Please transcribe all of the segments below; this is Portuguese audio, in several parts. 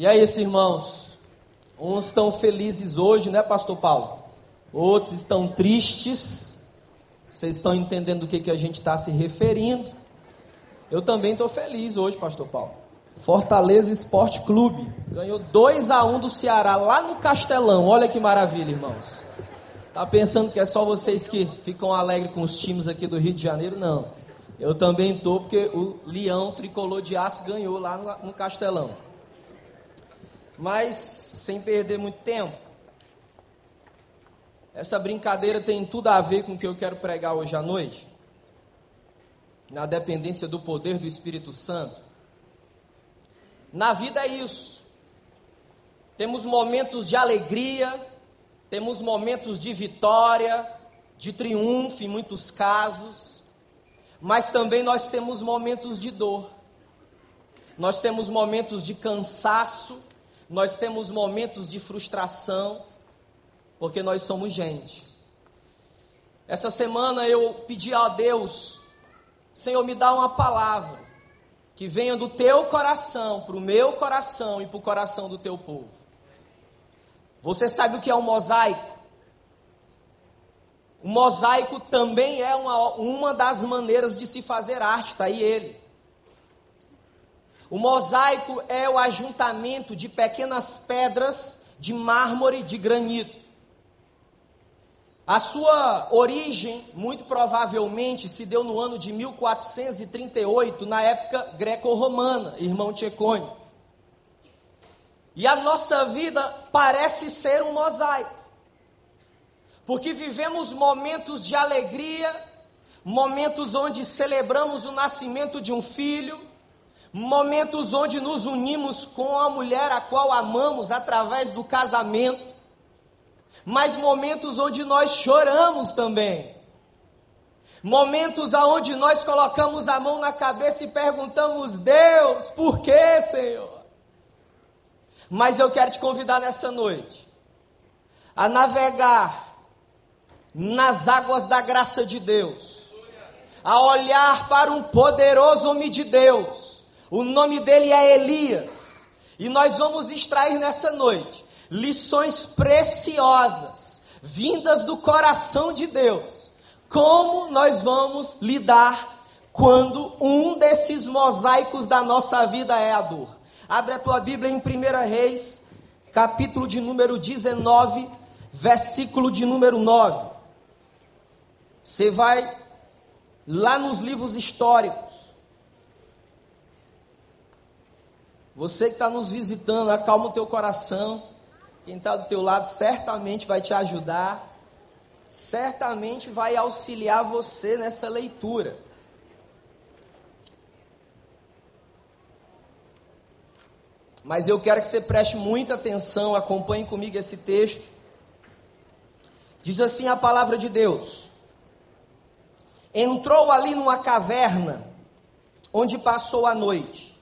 E aí, esses irmãos? Uns estão felizes hoje, né, Pastor Paulo? Outros estão tristes. Vocês estão entendendo do que, que a gente está se referindo? Eu também estou feliz hoje, Pastor Paulo. Fortaleza Esporte Clube ganhou 2 a 1 do Ceará lá no Castelão. Olha que maravilha, irmãos. Tá pensando que é só vocês que ficam alegres com os times aqui do Rio de Janeiro? Não. Eu também estou porque o Leão Tricolor de Aço ganhou lá no Castelão. Mas sem perder muito tempo, essa brincadeira tem tudo a ver com o que eu quero pregar hoje à noite. Na dependência do poder do Espírito Santo. Na vida é isso. Temos momentos de alegria, temos momentos de vitória, de triunfo em muitos casos, mas também nós temos momentos de dor. Nós temos momentos de cansaço, nós temos momentos de frustração, porque nós somos gente. Essa semana eu pedi a Deus, Senhor, me dá uma palavra que venha do teu coração para o meu coração e para o coração do teu povo. Você sabe o que é um mosaico? O mosaico também é uma, uma das maneiras de se fazer arte, está aí ele. O mosaico é o ajuntamento de pequenas pedras de mármore de granito. A sua origem, muito provavelmente, se deu no ano de 1438, na época greco-romana, irmão Tchecone. E a nossa vida parece ser um mosaico. Porque vivemos momentos de alegria, momentos onde celebramos o nascimento de um filho, momentos onde nos unimos com a mulher a qual amamos através do casamento, mas momentos onde nós choramos também. Momentos aonde nós colocamos a mão na cabeça e perguntamos: Deus, por que, Senhor? Mas eu quero te convidar nessa noite a navegar nas águas da graça de Deus, a olhar para um poderoso homem de Deus. O nome dele é Elias. E nós vamos extrair nessa noite lições preciosas, vindas do coração de Deus. Como nós vamos lidar quando um desses mosaicos da nossa vida é a dor? Abre a tua Bíblia em 1 Reis, capítulo de número 19, versículo de número 9. Você vai lá nos livros históricos. Você que está nos visitando, acalma o teu coração. Quem está do teu lado certamente vai te ajudar. Certamente vai auxiliar você nessa leitura. Mas eu quero que você preste muita atenção, acompanhe comigo esse texto. Diz assim a palavra de Deus: Entrou ali numa caverna, onde passou a noite.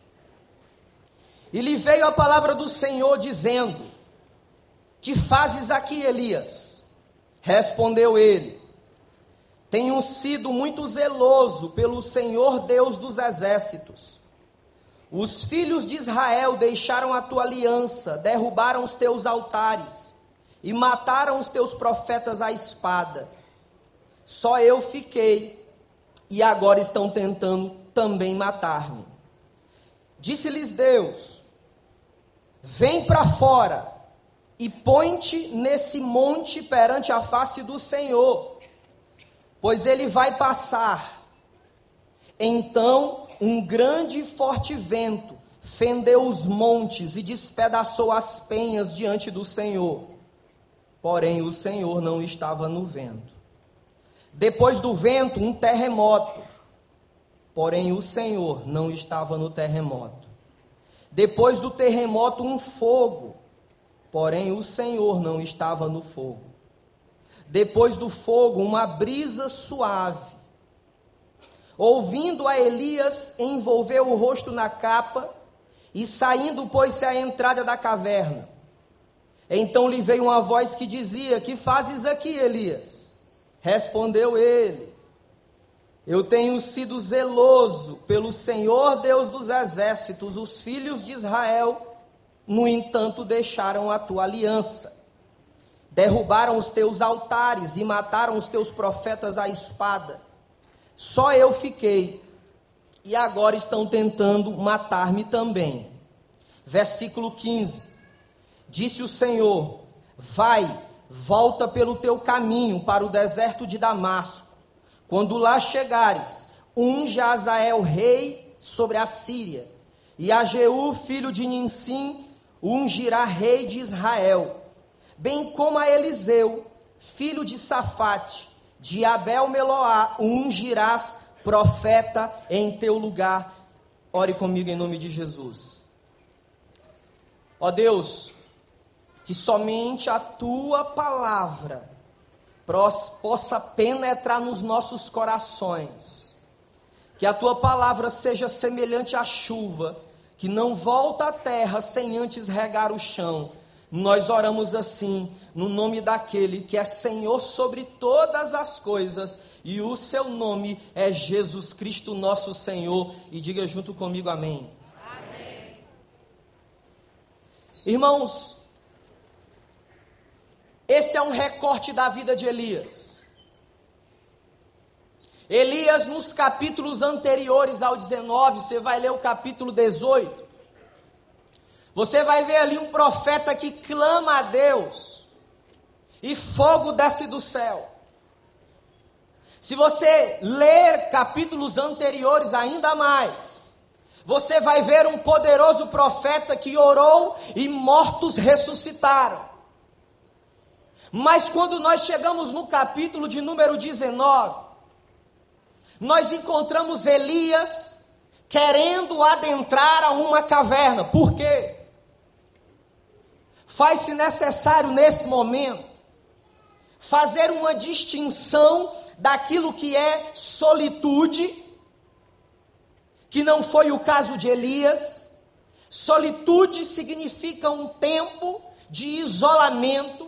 E lhe veio a palavra do Senhor dizendo: Que fazes aqui, Elias? Respondeu ele: Tenho sido muito zeloso pelo Senhor Deus dos exércitos os filhos de Israel deixaram a tua aliança, derrubaram os teus altares e mataram os teus profetas à espada. Só eu fiquei e agora estão tentando também matar-me. Disse-lhes Deus: Vem para fora e põe-te nesse monte perante a face do Senhor, pois ele vai passar. Então um grande e forte vento fendeu os montes e despedaçou as penhas diante do Senhor. Porém, o Senhor não estava no vento. Depois do vento, um terremoto. Porém, o Senhor não estava no terremoto. Depois do terremoto, um fogo. Porém, o Senhor não estava no fogo. Depois do fogo, uma brisa suave. Ouvindo a Elias, envolveu o rosto na capa e saindo pôs-se à entrada da caverna. Então lhe veio uma voz que dizia: Que fazes aqui, Elias? Respondeu ele: Eu tenho sido zeloso pelo Senhor Deus dos exércitos, os filhos de Israel, no entanto, deixaram a tua aliança. Derrubaram os teus altares e mataram os teus profetas à espada. Só eu fiquei, e agora estão tentando matar-me também. Versículo 15: Disse o Senhor: Vai, volta pelo teu caminho para o deserto de Damasco. Quando lá chegares, unge Azael rei sobre a Síria, e a Jeú, filho de Ninsim, ungirá rei de Israel bem como a Eliseu, filho de Safate, de Abel Meloá, ungirás profeta em teu lugar. Ore comigo em nome de Jesus. Ó Deus, que somente a tua palavra possa penetrar nos nossos corações. Que a tua palavra seja semelhante à chuva, que não volta à terra sem antes regar o chão nós oramos assim, no nome daquele que é Senhor sobre todas as coisas, e o seu nome é Jesus Cristo, nosso Senhor. E diga junto comigo amém. amém. Irmãos, esse é um recorte da vida de Elias. Elias, nos capítulos anteriores ao 19, você vai ler o capítulo 18. Você vai ver ali um profeta que clama a Deus e fogo desce do céu. Se você ler capítulos anteriores ainda mais, você vai ver um poderoso profeta que orou e mortos ressuscitaram. Mas quando nós chegamos no capítulo de número 19, nós encontramos Elias querendo adentrar a uma caverna. Por quê? faz-se necessário nesse momento fazer uma distinção daquilo que é solitude, que não foi o caso de Elias. Solitude significa um tempo de isolamento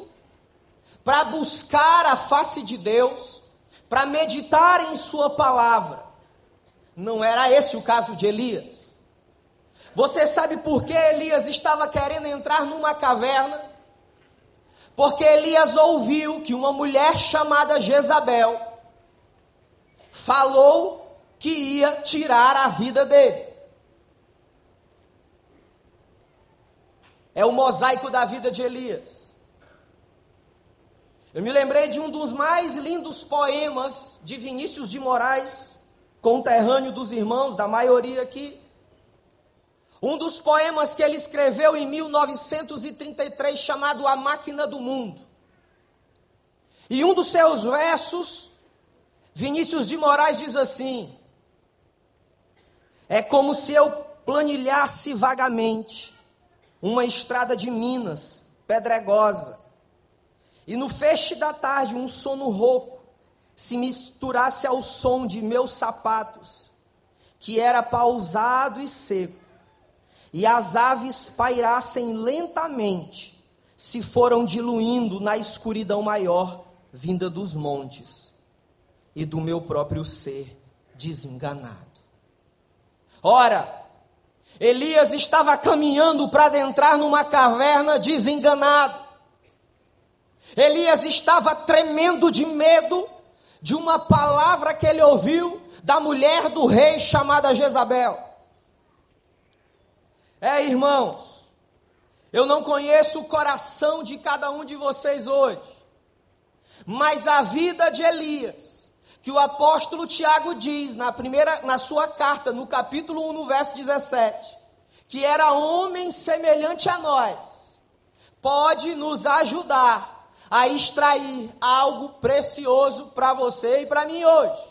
para buscar a face de Deus, para meditar em Sua palavra. Não era esse o caso de Elias. Você sabe por que Elias estava querendo entrar numa caverna? Porque Elias ouviu que uma mulher chamada Jezabel falou que ia tirar a vida dele. É o mosaico da vida de Elias. Eu me lembrei de um dos mais lindos poemas de Vinícius de Moraes, conterrâneo dos irmãos, da maioria aqui. Um dos poemas que ele escreveu em 1933, chamado A Máquina do Mundo. E um dos seus versos, Vinícius de Moraes diz assim: É como se eu planilhasse vagamente uma estrada de Minas, pedregosa, e no feixe da tarde um sono rouco se misturasse ao som de meus sapatos, que era pausado e seco e as aves pairassem lentamente, se foram diluindo na escuridão maior vinda dos montes e do meu próprio ser desenganado. Ora, Elias estava caminhando para adentrar numa caverna desenganado. Elias estava tremendo de medo de uma palavra que ele ouviu da mulher do rei chamada Jezabel. É, irmãos, eu não conheço o coração de cada um de vocês hoje, mas a vida de Elias, que o apóstolo Tiago diz na primeira na sua carta, no capítulo 1, no verso 17, que era homem semelhante a nós, pode nos ajudar a extrair algo precioso para você e para mim hoje.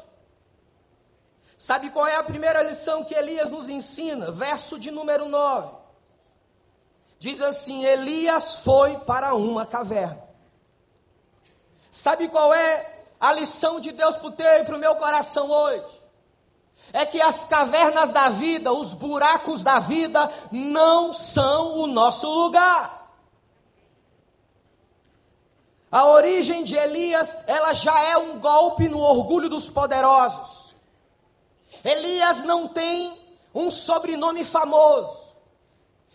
Sabe qual é a primeira lição que Elias nos ensina? Verso de número 9. Diz assim: Elias foi para uma caverna. Sabe qual é a lição de Deus para o teu e para o meu coração hoje? É que as cavernas da vida, os buracos da vida, não são o nosso lugar. A origem de Elias, ela já é um golpe no orgulho dos poderosos. Elias não tem um sobrenome famoso.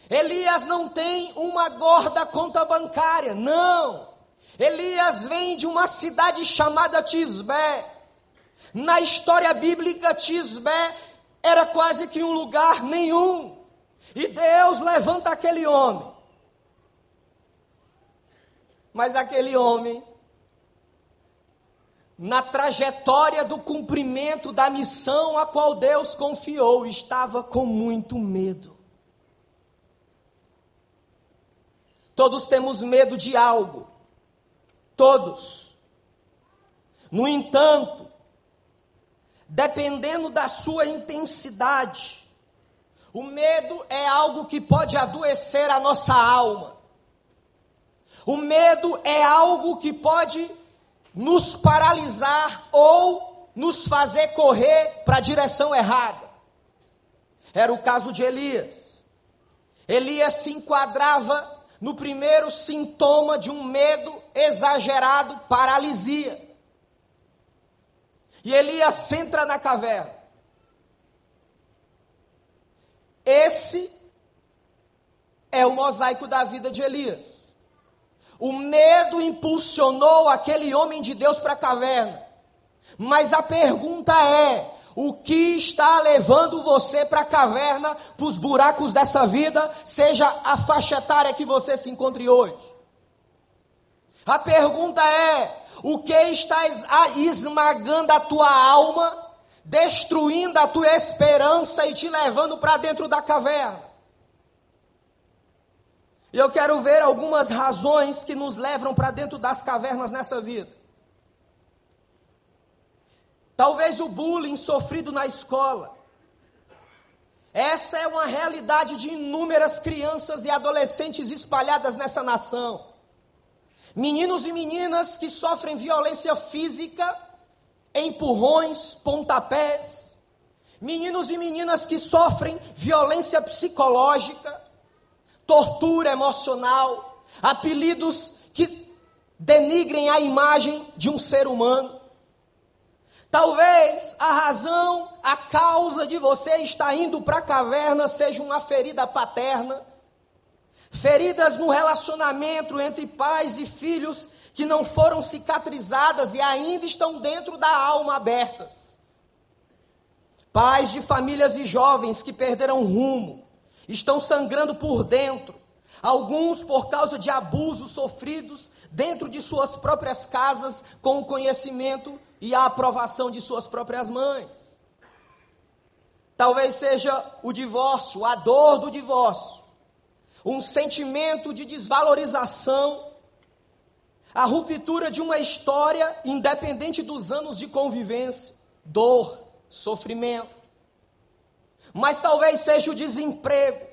Elias não tem uma gorda conta bancária, não. Elias vem de uma cidade chamada Tisbé. Na história bíblica, Tisbé era quase que um lugar nenhum. E Deus levanta aquele homem. Mas aquele homem, na trajetória do cumprimento da missão a qual Deus confiou, estava com muito medo. Todos temos medo de algo. Todos. No entanto, dependendo da sua intensidade, o medo é algo que pode adoecer a nossa alma. O medo é algo que pode nos paralisar ou nos fazer correr para a direção errada. Era o caso de Elias. Elias se enquadrava no primeiro sintoma de um medo exagerado, paralisia. E Elias entra na caverna. Esse é o mosaico da vida de Elias. O medo impulsionou aquele homem de Deus para a caverna. Mas a pergunta é: o que está levando você para a caverna, para os buracos dessa vida, seja a faixa etária que você se encontre hoje? A pergunta é: o que está esmagando a tua alma, destruindo a tua esperança e te levando para dentro da caverna? E eu quero ver algumas razões que nos levam para dentro das cavernas nessa vida. Talvez o bullying sofrido na escola. Essa é uma realidade de inúmeras crianças e adolescentes espalhadas nessa nação. Meninos e meninas que sofrem violência física, empurrões, pontapés. Meninos e meninas que sofrem violência psicológica, tortura emocional, apelidos que denigrem a imagem de um ser humano. Talvez a razão, a causa de você estar indo para a caverna seja uma ferida paterna, feridas no relacionamento entre pais e filhos que não foram cicatrizadas e ainda estão dentro da alma abertas. Pais de famílias e jovens que perderam rumo, estão sangrando por dentro, alguns por causa de abusos sofridos dentro de suas próprias casas com o conhecimento e a aprovação de suas próprias mães. Talvez seja o divórcio, a dor do divórcio, um sentimento de desvalorização, a ruptura de uma história independente dos anos de convivência, dor, sofrimento. Mas talvez seja o desemprego.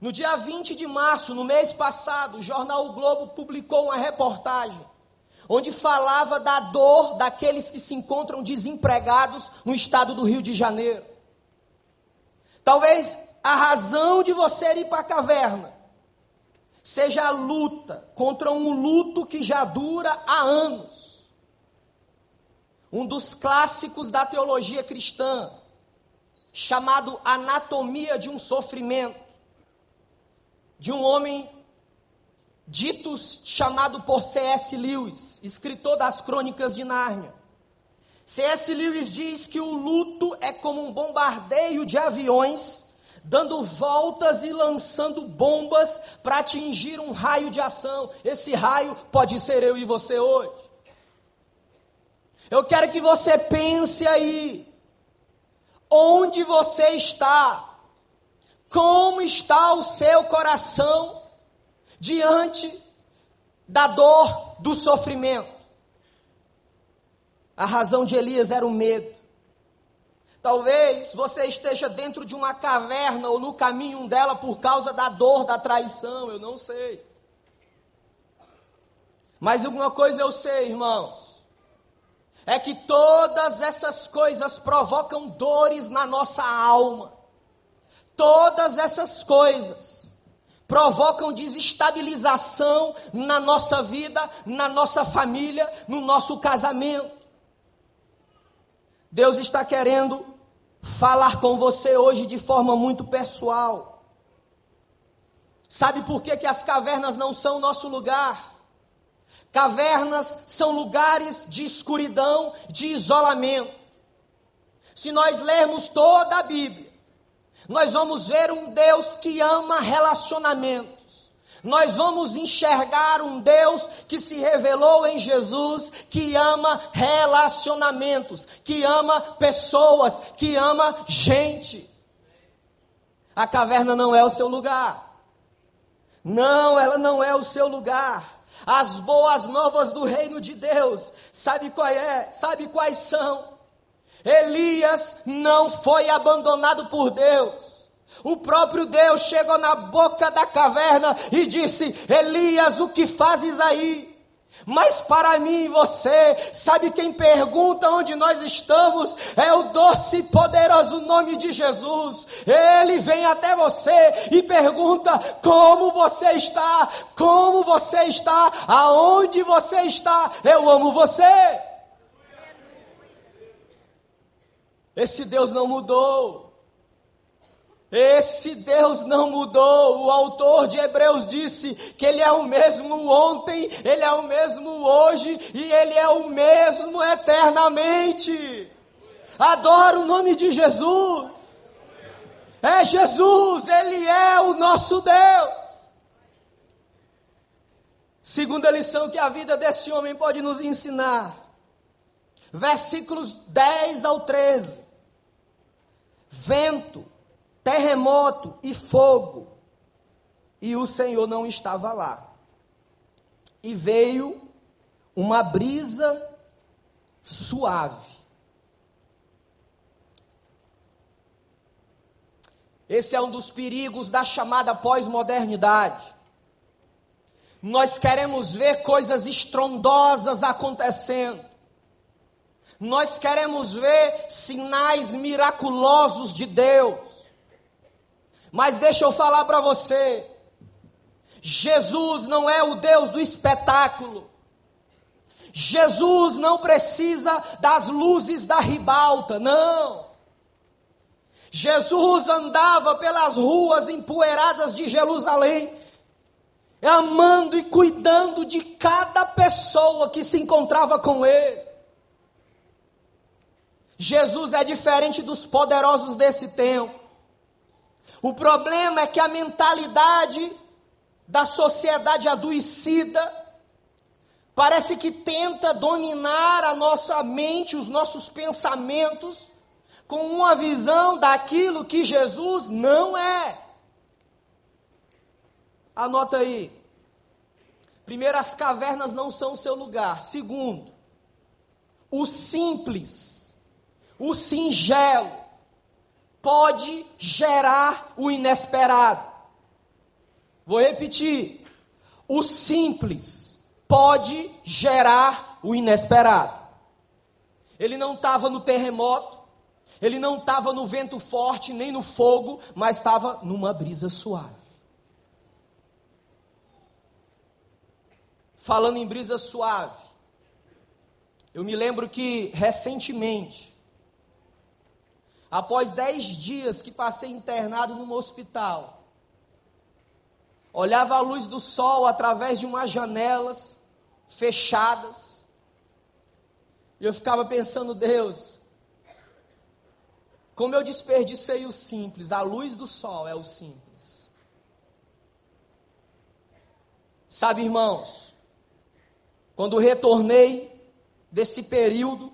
No dia 20 de março, no mês passado, o jornal o Globo publicou uma reportagem onde falava da dor daqueles que se encontram desempregados no estado do Rio de Janeiro. Talvez a razão de você ir para a caverna seja a luta contra um luto que já dura há anos. Um dos clássicos da teologia cristã, chamado Anatomia de um Sofrimento, de um homem dito chamado por C.S. Lewis, escritor das Crônicas de Nárnia. C.S. Lewis diz que o luto é como um bombardeio de aviões, dando voltas e lançando bombas para atingir um raio de ação. Esse raio pode ser eu e você hoje. Eu quero que você pense aí, onde você está, como está o seu coração diante da dor, do sofrimento. A razão de Elias era o medo. Talvez você esteja dentro de uma caverna ou no caminho dela por causa da dor da traição, eu não sei. Mas alguma coisa eu sei, irmãos, é que todas essas coisas provocam dores na nossa alma. Todas essas coisas provocam desestabilização na nossa vida, na nossa família, no nosso casamento. Deus está querendo falar com você hoje de forma muito pessoal. Sabe por que, que as cavernas não são nosso lugar? Cavernas são lugares de escuridão, de isolamento. Se nós lermos toda a Bíblia, nós vamos ver um Deus que ama relacionamentos. Nós vamos enxergar um Deus que se revelou em Jesus, que ama relacionamentos, que ama pessoas, que ama gente. A caverna não é o seu lugar. Não, ela não é o seu lugar. As boas novas do reino de Deus, sabe qual é? Sabe quais são? Elias não foi abandonado por Deus. O próprio Deus chegou na boca da caverna e disse: Elias, o que fazes aí? Mas para mim e você, sabe quem pergunta onde nós estamos? É o doce e poderoso nome de Jesus. Ele vem até você e pergunta: como você está? Como você está? Aonde você está? Eu amo você. Esse Deus não mudou. Esse Deus não mudou. O autor de Hebreus disse que Ele é o mesmo ontem, Ele é o mesmo hoje e Ele é o mesmo eternamente. Adoro o nome de Jesus. É Jesus, Ele é o nosso Deus. Segunda lição que a vida desse homem pode nos ensinar. Versículos 10 ao 13 vento, terremoto e fogo. E o Senhor não estava lá. E veio uma brisa suave. Esse é um dos perigos da chamada pós-modernidade. Nós queremos ver coisas estrondosas acontecendo. Nós queremos ver sinais miraculosos de Deus. Mas deixa eu falar para você. Jesus não é o Deus do espetáculo. Jesus não precisa das luzes da ribalta, não. Jesus andava pelas ruas empoeiradas de Jerusalém, amando e cuidando de cada pessoa que se encontrava com ele. Jesus é diferente dos poderosos desse tempo. O problema é que a mentalidade da sociedade adoecida parece que tenta dominar a nossa mente, os nossos pensamentos, com uma visão daquilo que Jesus não é. Anota aí. Primeiro, as cavernas não são seu lugar. Segundo, o simples o singelo pode gerar o inesperado. Vou repetir. O simples pode gerar o inesperado. Ele não estava no terremoto, ele não estava no vento forte, nem no fogo, mas estava numa brisa suave. Falando em brisa suave, eu me lembro que recentemente Após dez dias que passei internado num hospital, olhava a luz do sol através de umas janelas fechadas, e eu ficava pensando, Deus, como eu desperdicei o simples, a luz do sol é o simples. Sabe, irmãos, quando retornei desse período,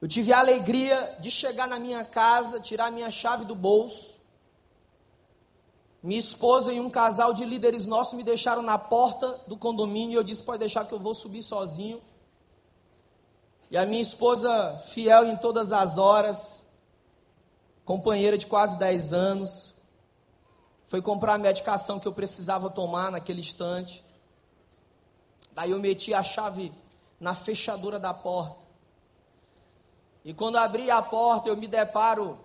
eu tive a alegria de chegar na minha casa, tirar minha chave do bolso. Minha esposa e um casal de líderes nossos me deixaram na porta do condomínio e eu disse: pode deixar que eu vou subir sozinho. E a minha esposa, fiel em todas as horas, companheira de quase 10 anos, foi comprar a medicação que eu precisava tomar naquele instante. Daí eu meti a chave na fechadura da porta. E quando abri a porta, eu me deparo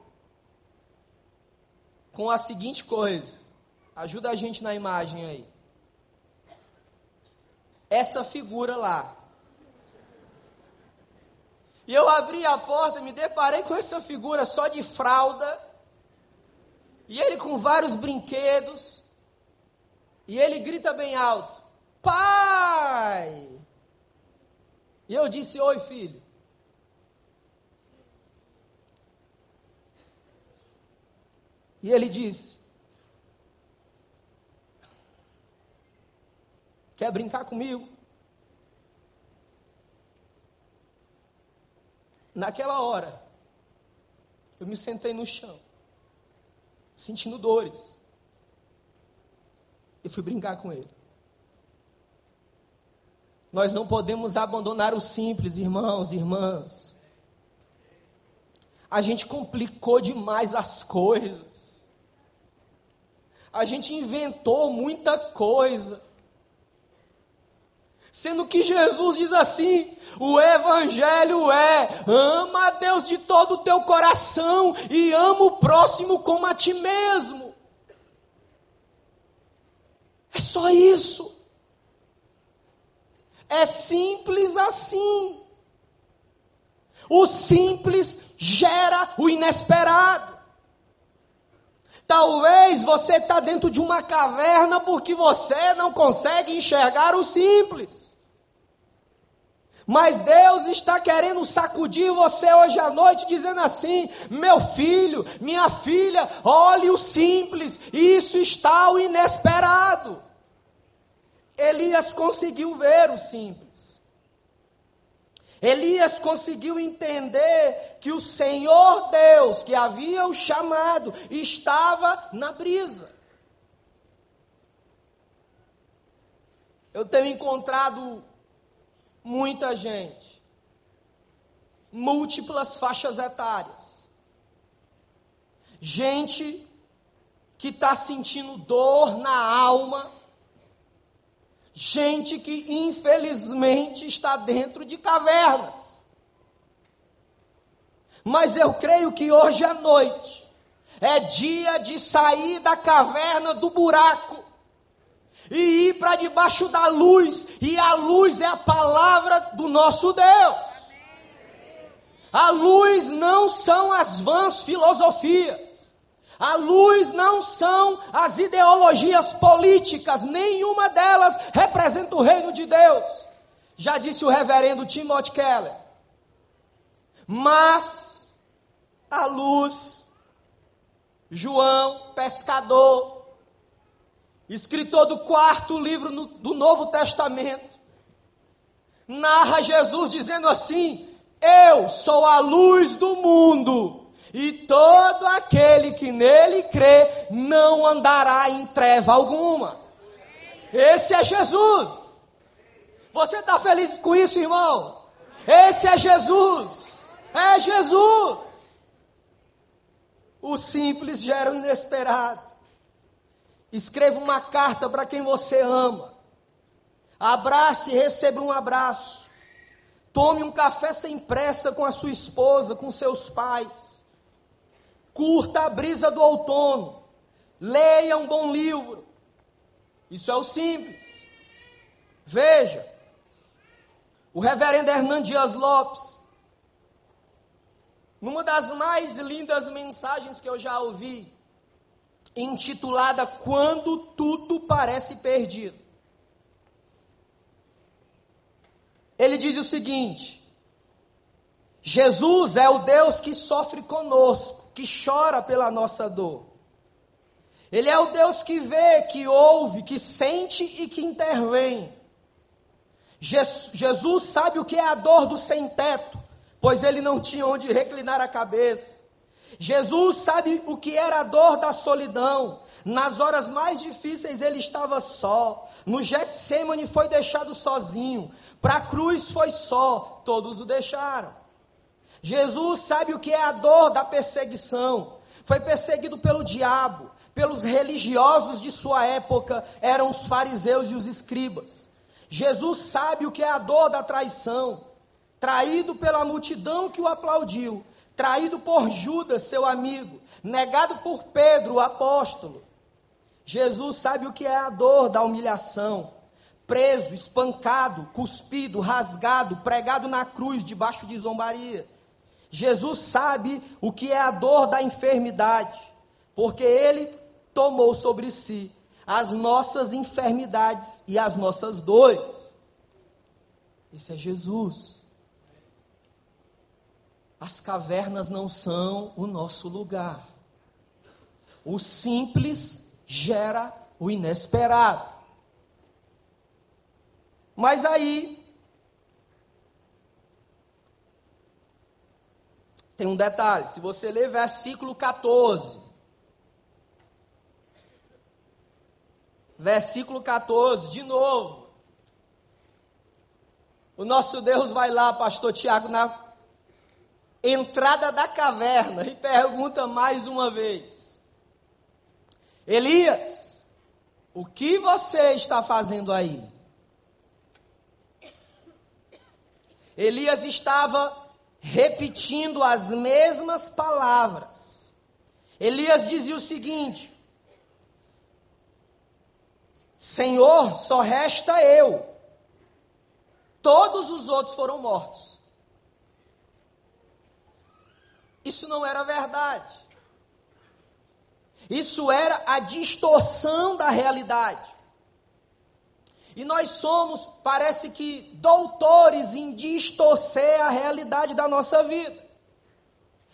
com a seguinte coisa. Ajuda a gente na imagem aí. Essa figura lá. E eu abri a porta, me deparei com essa figura só de fralda E ele com vários brinquedos. E ele grita bem alto: Pai! E eu disse: Oi, filho. E ele disse: Quer brincar comigo? Naquela hora, eu me sentei no chão, sentindo dores. E fui brincar com ele. Nós não podemos abandonar o simples, irmãos e irmãs. A gente complicou demais as coisas. A gente inventou muita coisa. Sendo que Jesus diz assim: o Evangelho é ama a Deus de todo o teu coração e ama o próximo como a ti mesmo. É só isso. É simples assim. O simples gera o inesperado. Talvez você está dentro de uma caverna porque você não consegue enxergar o simples. Mas Deus está querendo sacudir você hoje à noite, dizendo assim: meu filho, minha filha, olhe o simples, isso está o inesperado. Elias conseguiu ver o simples. Elias conseguiu entender que o Senhor Deus, que havia o chamado, estava na brisa. Eu tenho encontrado muita gente, múltiplas faixas etárias, gente que está sentindo dor na alma gente que infelizmente está dentro de cavernas. Mas eu creio que hoje à noite é dia de sair da caverna do buraco e ir para debaixo da luz, e a luz é a palavra do nosso Deus. A luz não são as vãs filosofias. A luz não são as ideologias políticas, nenhuma delas representa o reino de Deus. Já disse o reverendo Timothy Keller. Mas a luz, João, pescador, escritor do quarto livro do Novo Testamento, narra Jesus dizendo assim: Eu sou a luz do mundo. E todo aquele que nele crê não andará em treva alguma. Esse é Jesus. Você está feliz com isso, irmão? Esse é Jesus. É Jesus. O simples gera o inesperado. Escreva uma carta para quem você ama. Abrace e receba um abraço. Tome um café sem pressa com a sua esposa, com seus pais. Curta a brisa do outono. Leia um bom livro. Isso é o simples. Veja. O reverendo Hernando Dias Lopes, numa das mais lindas mensagens que eu já ouvi, intitulada Quando Tudo Parece Perdido. Ele diz o seguinte: Jesus é o Deus que sofre conosco, que chora pela nossa dor. Ele é o Deus que vê, que ouve, que sente e que intervém. Jesus sabe o que é a dor do sem-teto, pois ele não tinha onde reclinar a cabeça. Jesus sabe o que era a dor da solidão. Nas horas mais difíceis ele estava só. No Getsemane foi deixado sozinho. Para a cruz foi só. Todos o deixaram. Jesus sabe o que é a dor da perseguição. Foi perseguido pelo diabo, pelos religiosos de sua época, eram os fariseus e os escribas. Jesus sabe o que é a dor da traição. Traído pela multidão que o aplaudiu, traído por Judas, seu amigo, negado por Pedro, o apóstolo. Jesus sabe o que é a dor da humilhação. Preso, espancado, cuspido, rasgado, pregado na cruz debaixo de zombaria. Jesus sabe o que é a dor da enfermidade. porque ele tomou sobre si as nossas enfermidades e as nossas dores. Esse é Jesus. As cavernas não são o nosso lugar. O simples gera o inesperado. Mas aí tem um detalhe, se você ler versículo 14, versículo 14, de novo. O nosso Deus vai lá, pastor Tiago, na entrada da caverna e pergunta mais uma vez: Elias, o que você está fazendo aí? Elias estava repetindo as mesmas palavras. Elias dizia o seguinte: Senhor, só resta eu. Todos os outros foram mortos. Isso não era verdade. Isso era a distorção da realidade. E nós somos, parece que, doutores em distorcer a realidade da nossa vida.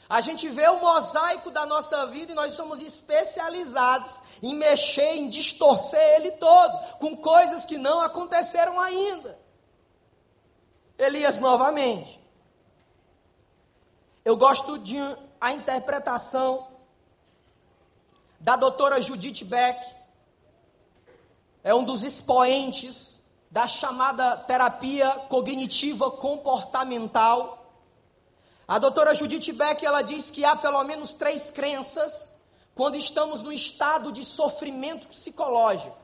A gente vê o mosaico da nossa vida e nós somos especializados em mexer, em distorcer ele todo, com coisas que não aconteceram ainda. Elias novamente. Eu gosto de a interpretação da doutora Judith Beck, é um dos expoentes da chamada terapia cognitiva comportamental. A doutora Judith Beck, ela diz que há pelo menos três crenças quando estamos no estado de sofrimento psicológico.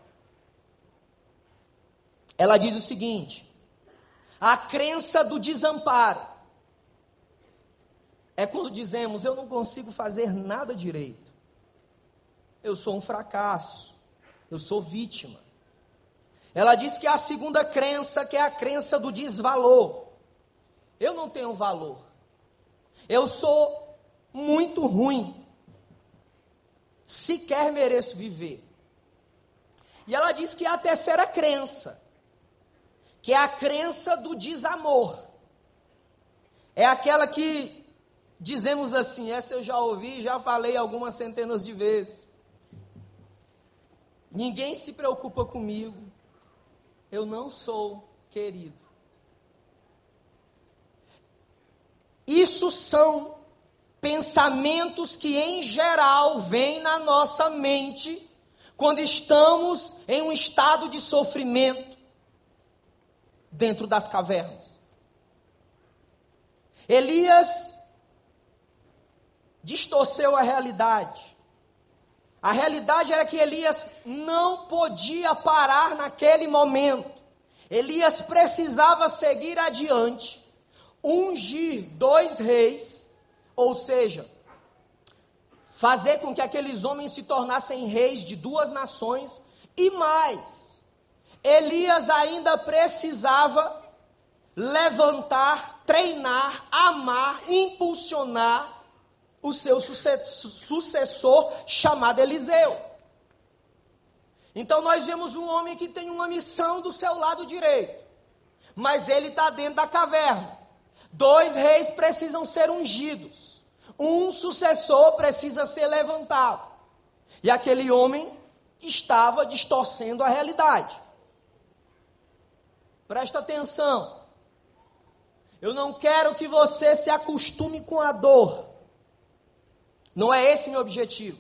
Ela diz o seguinte: a crença do desamparo é quando dizemos eu não consigo fazer nada direito, eu sou um fracasso, eu sou vítima. Ela diz que a segunda crença, que é a crença do desvalor. Eu não tenho valor. Eu sou muito ruim. Sequer mereço viver. E ela diz que é a terceira crença, que é a crença do desamor. É aquela que dizemos assim, essa eu já ouvi, já falei algumas centenas de vezes. Ninguém se preocupa comigo eu não sou querido. Isso são pensamentos que, em geral, vêm na nossa mente quando estamos em um estado de sofrimento dentro das cavernas. Elias distorceu a realidade. A realidade era que Elias não podia parar naquele momento. Elias precisava seguir adiante, ungir dois reis, ou seja, fazer com que aqueles homens se tornassem reis de duas nações e mais. Elias ainda precisava levantar, treinar, amar, impulsionar o seu sucessor chamado Eliseu. Então nós vemos um homem que tem uma missão do seu lado direito, mas ele está dentro da caverna. Dois reis precisam ser ungidos, um sucessor precisa ser levantado. E aquele homem estava distorcendo a realidade. Presta atenção. Eu não quero que você se acostume com a dor. Não é esse meu objetivo.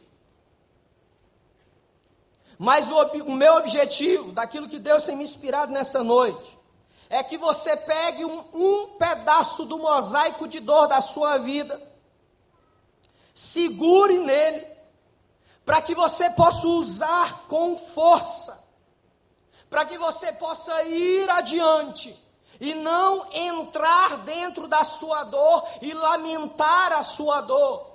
Mas o, o, meu objetivo, daquilo que Deus tem me inspirado nessa noite, é que você pegue um, um pedaço do mosaico de dor da sua vida, segure nele, para que você possa usar com força, para que você possa ir adiante e não entrar dentro da sua dor e lamentar a sua dor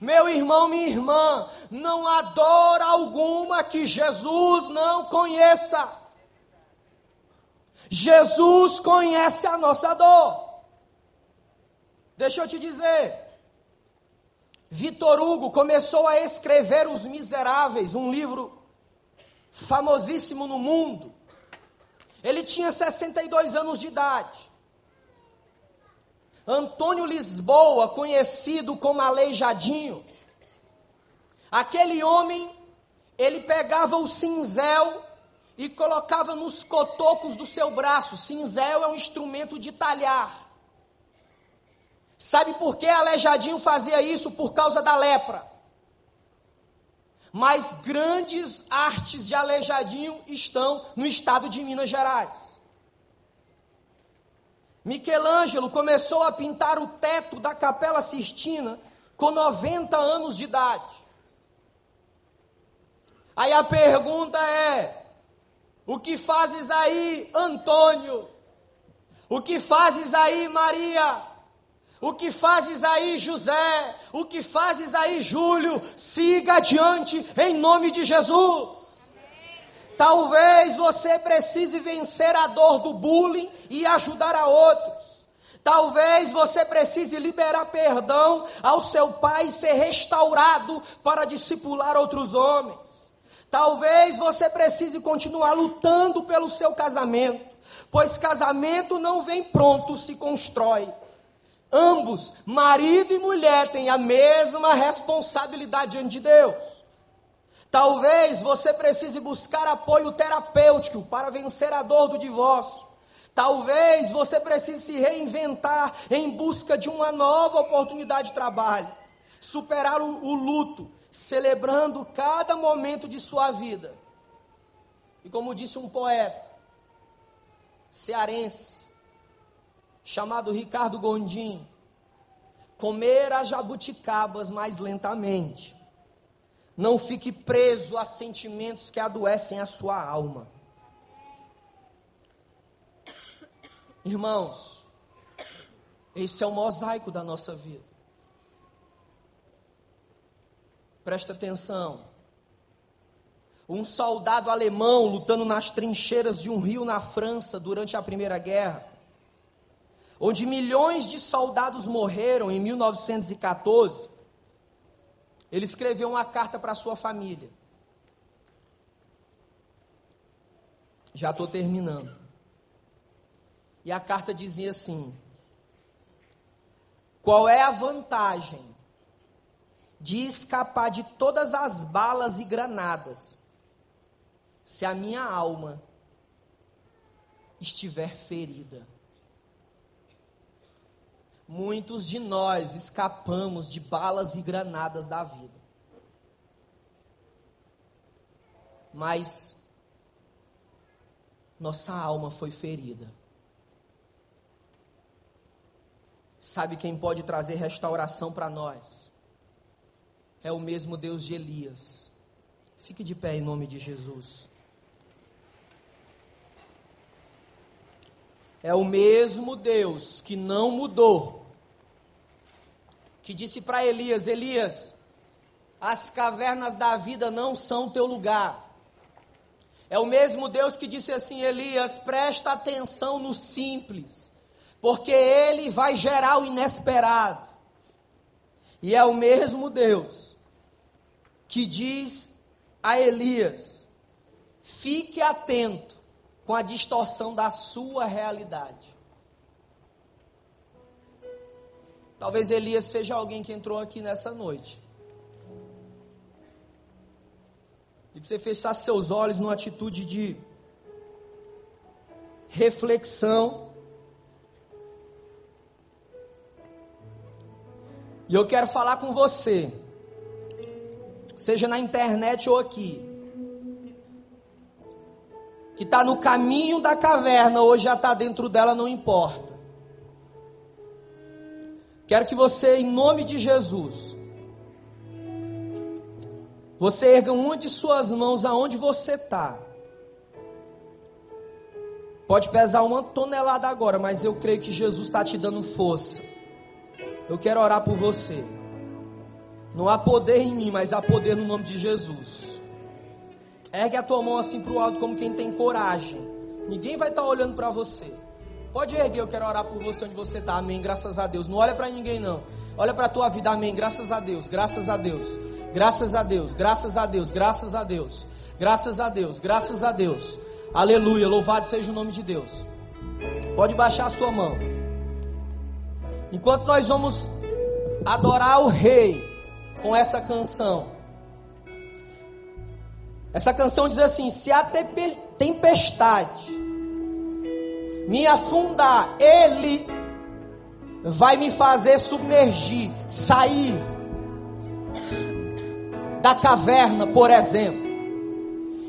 meu irmão, minha irmã, não há dor alguma que Jesus não conheça. Jesus conhece a nossa dor. Deixa eu te dizer, Vitor Hugo começou a escrever Os Miseráveis, um livro famosíssimo no mundo. Ele tinha 62 anos de idade. Antônio Lisboa, conhecido como Aleijadinho, aquele homem, ele pegava o cinzel e colocava nos cotocos do seu braço. Cinzel é um instrumento de talhar. Sabe por que Aleijadinho fazia isso? Por causa da lepra. Mas grandes artes de Aleijadinho estão no estado de Minas Gerais. Michelangelo começou a pintar o teto da Capela Sistina com 90 anos de idade. Aí a pergunta é: o que fazes aí, Antônio? O que fazes aí, Maria? O que fazes aí, José? O que fazes aí, Júlio? Siga adiante em nome de Jesus. Talvez você precise vencer a dor do bullying e ajudar a outros. Talvez você precise liberar perdão ao seu pai e ser restaurado para discipular outros homens. Talvez você precise continuar lutando pelo seu casamento, pois casamento não vem pronto, se constrói. Ambos, marido e mulher, têm a mesma responsabilidade diante de Deus. Talvez você precise buscar apoio terapêutico para vencer a dor do divórcio. Talvez você precise se reinventar em busca de uma nova oportunidade de trabalho, superar o, o luto, celebrando cada momento de sua vida. E como disse um poeta cearense, chamado Ricardo Gondim, comer as jabuticabas mais lentamente. Não fique preso a sentimentos que adoecem a sua alma. Irmãos, esse é o mosaico da nossa vida. Presta atenção. Um soldado alemão lutando nas trincheiras de um rio na França durante a Primeira Guerra, onde milhões de soldados morreram em 1914, ele escreveu uma carta para sua família. Já estou terminando. E a carta dizia assim: Qual é a vantagem de escapar de todas as balas e granadas, se a minha alma estiver ferida. Muitos de nós escapamos de balas e granadas da vida. Mas nossa alma foi ferida. Sabe quem pode trazer restauração para nós? é o mesmo Deus de Elias. Fique de pé em nome de Jesus. É o mesmo Deus que não mudou, que disse para Elias: Elias, as cavernas da vida não são teu lugar. É o mesmo Deus que disse assim: Elias, presta atenção no simples, porque ele vai gerar o inesperado. E é o mesmo Deus que diz a Elias: fique atento com a distorção da sua realidade. Talvez Elias seja alguém que entrou aqui nessa noite. E que você fechasse seus olhos numa atitude de reflexão. E eu quero falar com você seja na internet ou aqui, que está no caminho da caverna, hoje já está dentro dela, não importa. Quero que você, em nome de Jesus, você erga uma de suas mãos aonde você está. Pode pesar uma tonelada agora, mas eu creio que Jesus está te dando força. Eu quero orar por você. Não há poder em mim, mas há poder no nome de Jesus. Ergue a tua mão assim para o alto, como quem tem coragem. Ninguém vai estar tá olhando para você. Pode erguer, eu quero orar por você onde você está. Amém. Graças a Deus. Não olha para ninguém, não. Olha para a tua vida, amém. Graças a Deus, graças a Deus, graças a Deus, graças a Deus, graças a Deus, graças a Deus, graças a Deus. Aleluia, louvado seja o nome de Deus. Pode baixar a sua mão. Enquanto nós vamos adorar o Rei com essa canção. Essa canção diz assim: se a tempestade me afundar, Ele vai me fazer submergir, sair da caverna, por exemplo.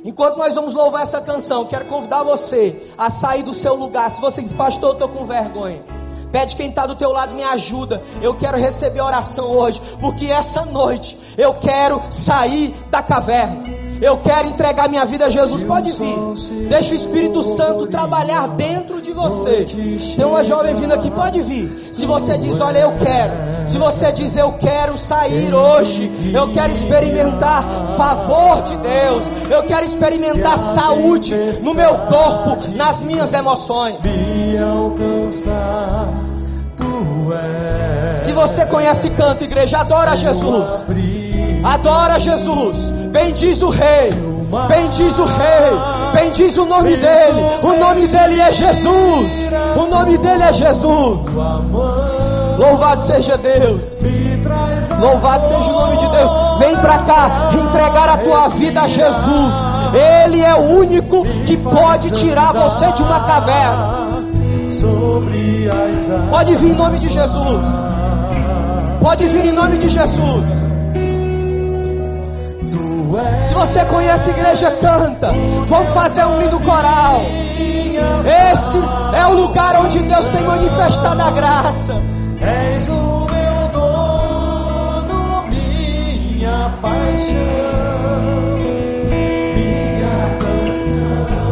Enquanto nós vamos louvar essa canção, quero convidar você a sair do seu lugar. Se você diz, pastor, eu estou com vergonha. Pede quem está do teu lado, me ajuda. Eu quero receber oração hoje, porque essa noite eu quero sair da caverna. Eu quero entregar minha vida a Jesus. Pode vir. Deixa o Espírito Santo trabalhar dentro de você. Tem uma jovem vindo aqui, pode vir. Se você diz, olha, eu quero. Se você diz, eu quero sair hoje. Eu quero experimentar favor de Deus. Eu quero experimentar saúde no meu corpo, nas minhas emoções. Se você conhece canto, igreja, adora Jesus. Adora Jesus. Bendiz o Rei. Bendiz o Rei. Bendiz o nome dele. O nome dele é Jesus. O nome dele é Jesus. Louvado seja Deus. Louvado seja o nome de Deus. Vem para cá entregar a tua vida a Jesus. Ele é o único que pode tirar você de uma caverna. Pode vir em nome de Jesus. Pode vir em nome de Jesus. Se você conhece a igreja, canta. Vamos fazer um lindo coral. Esse é o lugar onde Deus tem manifestado a graça. És o meu dono, minha paixão. coloca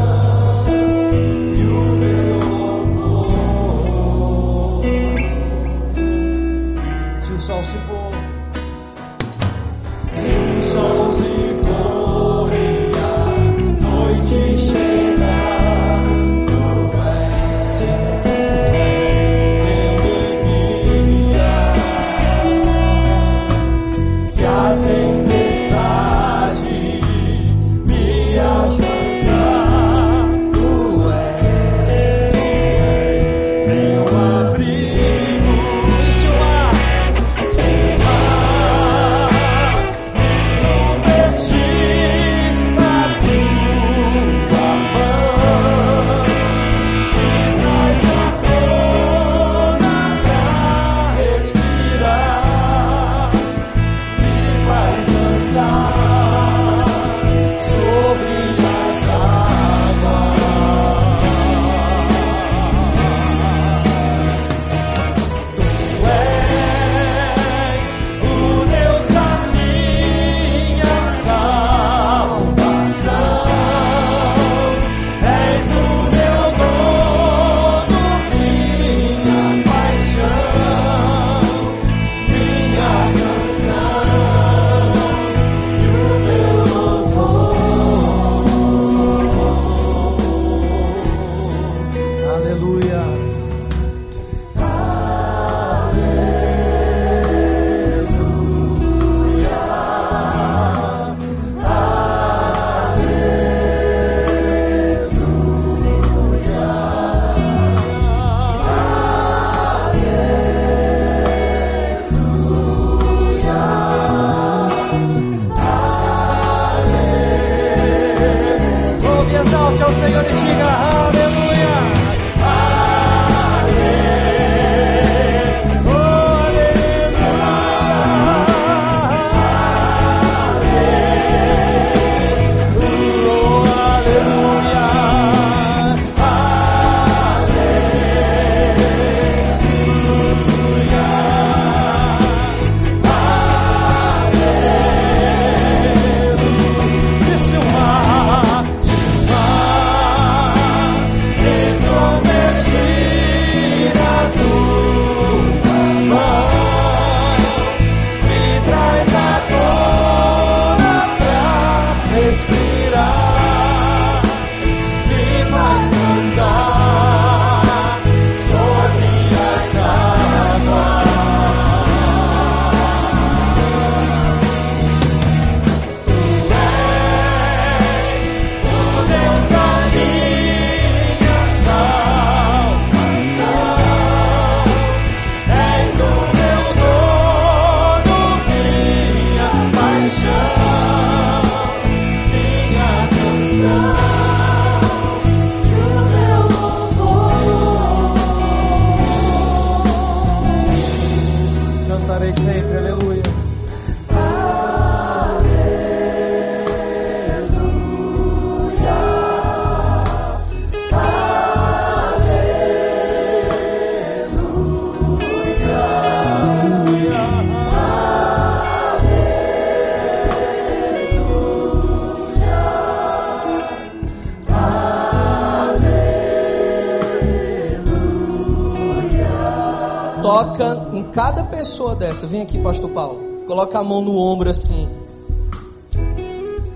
pessoa dessa, vem aqui, pastor Paulo. Coloca a mão no ombro assim.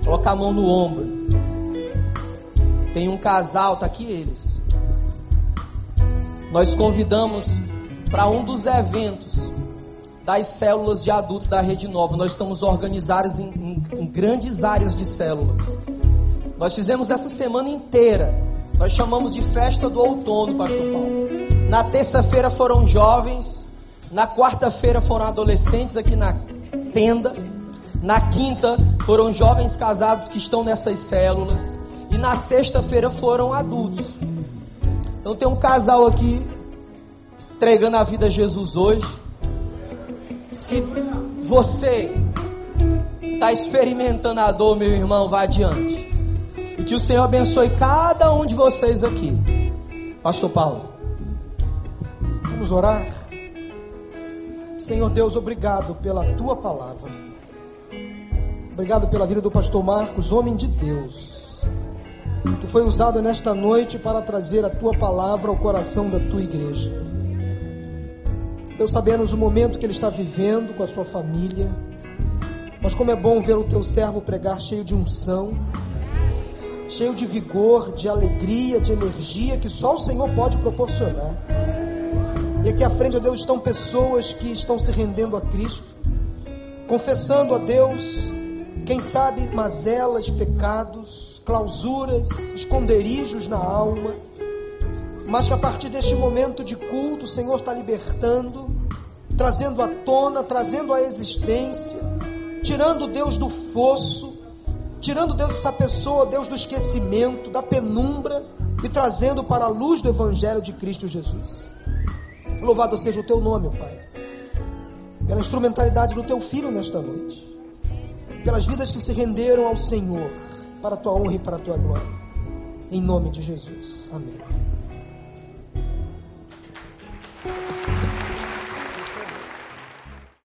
Coloca a mão no ombro. Tem um casal, tá aqui eles. Nós convidamos para um dos eventos das células de adultos da Rede Nova. Nós estamos organizados em, em, em grandes áreas de células. Nós fizemos essa semana inteira. Nós chamamos de festa do outono, Pastor Paulo. Na terça-feira foram jovens. Na quarta-feira foram adolescentes aqui na tenda. Na quinta foram jovens casados que estão nessas células. E na sexta-feira foram adultos. Então tem um casal aqui entregando a vida a Jesus hoje. Se você está experimentando a dor, meu irmão, vá adiante. E que o Senhor abençoe cada um de vocês aqui. Pastor Paulo. Vamos orar. Senhor Deus, obrigado pela tua palavra. Obrigado pela vida do pastor Marcos, homem de Deus que foi usado nesta noite para trazer a tua palavra ao coração da tua igreja. Deus, sabemos o momento que ele está vivendo com a sua família, mas como é bom ver o teu servo pregar cheio de unção, cheio de vigor, de alegria, de energia que só o Senhor pode proporcionar. E aqui à frente, ó Deus, estão pessoas que estão se rendendo a Cristo, confessando a Deus, quem sabe, mazelas, pecados, clausuras, esconderijos na alma, mas que a partir deste momento de culto o Senhor está libertando, trazendo à tona, trazendo à existência, tirando Deus do fosso, tirando Deus dessa pessoa, Deus do esquecimento, da penumbra e trazendo para a luz do Evangelho de Cristo Jesus. Louvado seja o teu nome, Pai, pela instrumentalidade do teu filho nesta noite, pelas vidas que se renderam ao Senhor para a tua honra e para a tua glória. Em nome de Jesus. Amém.